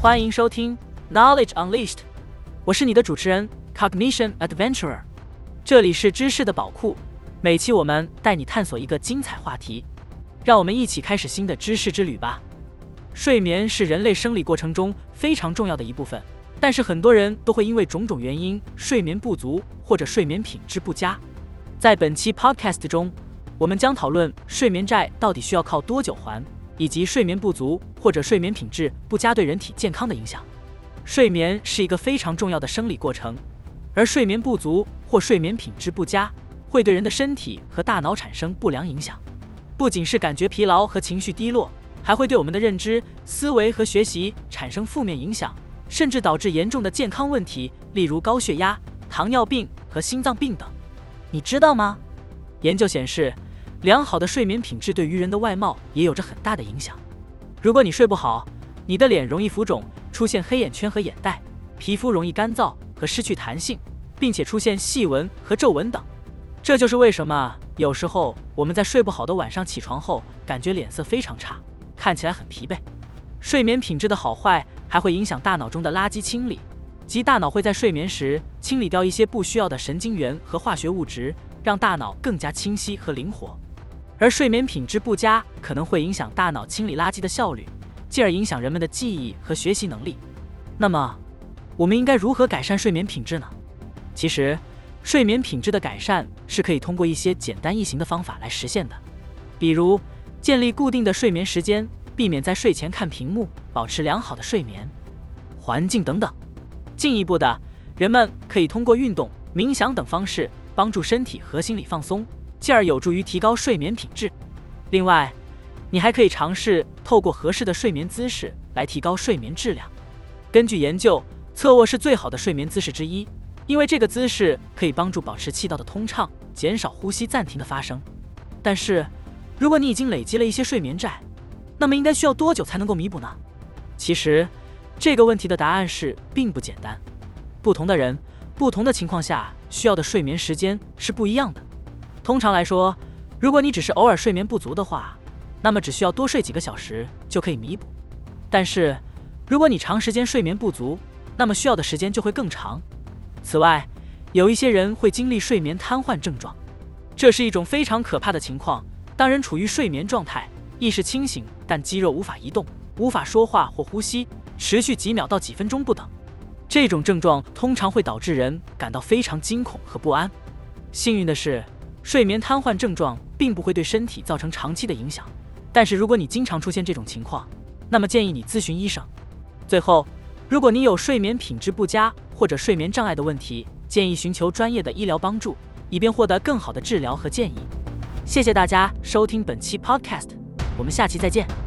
欢迎收听 Knowledge Unleashed，我是你的主持人 Cognition Adventurer，这里是知识的宝库，每期我们带你探索一个精彩话题，让我们一起开始新的知识之旅吧。睡眠是人类生理过程中非常重要的一部分，但是很多人都会因为种种原因睡眠不足或者睡眠品质不佳。在本期 Podcast 中，我们将讨论睡眠债到底需要靠多久还。以及睡眠不足或者睡眠品质不佳对人体健康的影响。睡眠是一个非常重要的生理过程，而睡眠不足或睡眠品质不佳会对人的身体和大脑产生不良影响。不仅是感觉疲劳和情绪低落，还会对我们的认知、思维和学习产生负面影响，甚至导致严重的健康问题，例如高血压、糖尿病和心脏病等。你知道吗？研究显示。良好的睡眠品质对于人的外貌也有着很大的影响。如果你睡不好，你的脸容易浮肿，出现黑眼圈和眼袋，皮肤容易干燥和失去弹性，并且出现细纹和皱纹等。这就是为什么有时候我们在睡不好的晚上起床后，感觉脸色非常差，看起来很疲惫。睡眠品质的好坏还会影响大脑中的垃圾清理，即大脑会在睡眠时清理掉一些不需要的神经元和化学物质，让大脑更加清晰和灵活。而睡眠品质不佳可能会影响大脑清理垃圾的效率，进而影响人们的记忆和学习能力。那么，我们应该如何改善睡眠品质呢？其实，睡眠品质的改善是可以通过一些简单易行的方法来实现的，比如建立固定的睡眠时间，避免在睡前看屏幕，保持良好的睡眠环境等等。进一步的，人们可以通过运动、冥想等方式帮助身体和心理放松。进而有助于提高睡眠品质。另外，你还可以尝试透过合适的睡眠姿势来提高睡眠质量。根据研究，侧卧是最好的睡眠姿势之一，因为这个姿势可以帮助保持气道的通畅，减少呼吸暂停的发生。但是，如果你已经累积了一些睡眠债，那么应该需要多久才能够弥补呢？其实，这个问题的答案是并不简单。不同的人，不同的情况下需要的睡眠时间是不一样的。通常来说，如果你只是偶尔睡眠不足的话，那么只需要多睡几个小时就可以弥补。但是，如果你长时间睡眠不足，那么需要的时间就会更长。此外，有一些人会经历睡眠瘫痪症状，这是一种非常可怕的情况。当人处于睡眠状态，意识清醒，但肌肉无法移动，无法说话或呼吸，持续几秒到几分钟不等。这种症状通常会导致人感到非常惊恐和不安。幸运的是。睡眠瘫痪症状并不会对身体造成长期的影响，但是如果你经常出现这种情况，那么建议你咨询医生。最后，如果你有睡眠品质不佳或者睡眠障碍的问题，建议寻求专业的医疗帮助，以便获得更好的治疗和建议。谢谢大家收听本期 Podcast，我们下期再见。